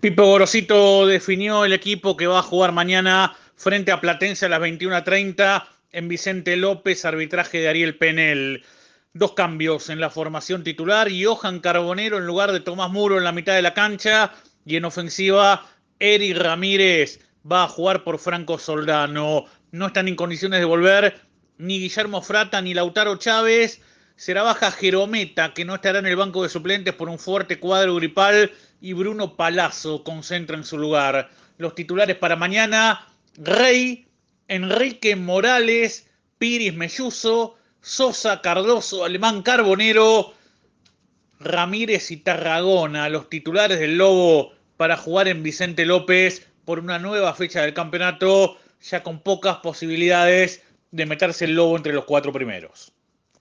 Pipo Gorosito definió el equipo que va a jugar mañana frente a Platense a las 21.30 en Vicente López, arbitraje de Ariel Penel. Dos cambios en la formación titular, Johan Carbonero en lugar de Tomás Muro en la mitad de la cancha y en ofensiva Eric Ramírez va a jugar por Franco Soldano. No están en condiciones de volver ni Guillermo Frata ni Lautaro Chávez. Será baja Jerometa, que no estará en el banco de suplentes por un fuerte cuadro gripal, y Bruno Palazzo concentra en su lugar. Los titulares para mañana, Rey, Enrique Morales, Piris Melluso, Sosa, Cardoso, Alemán Carbonero, Ramírez y Tarragona, los titulares del Lobo para jugar en Vicente López por una nueva fecha del campeonato, ya con pocas posibilidades de meterse el Lobo entre los cuatro primeros.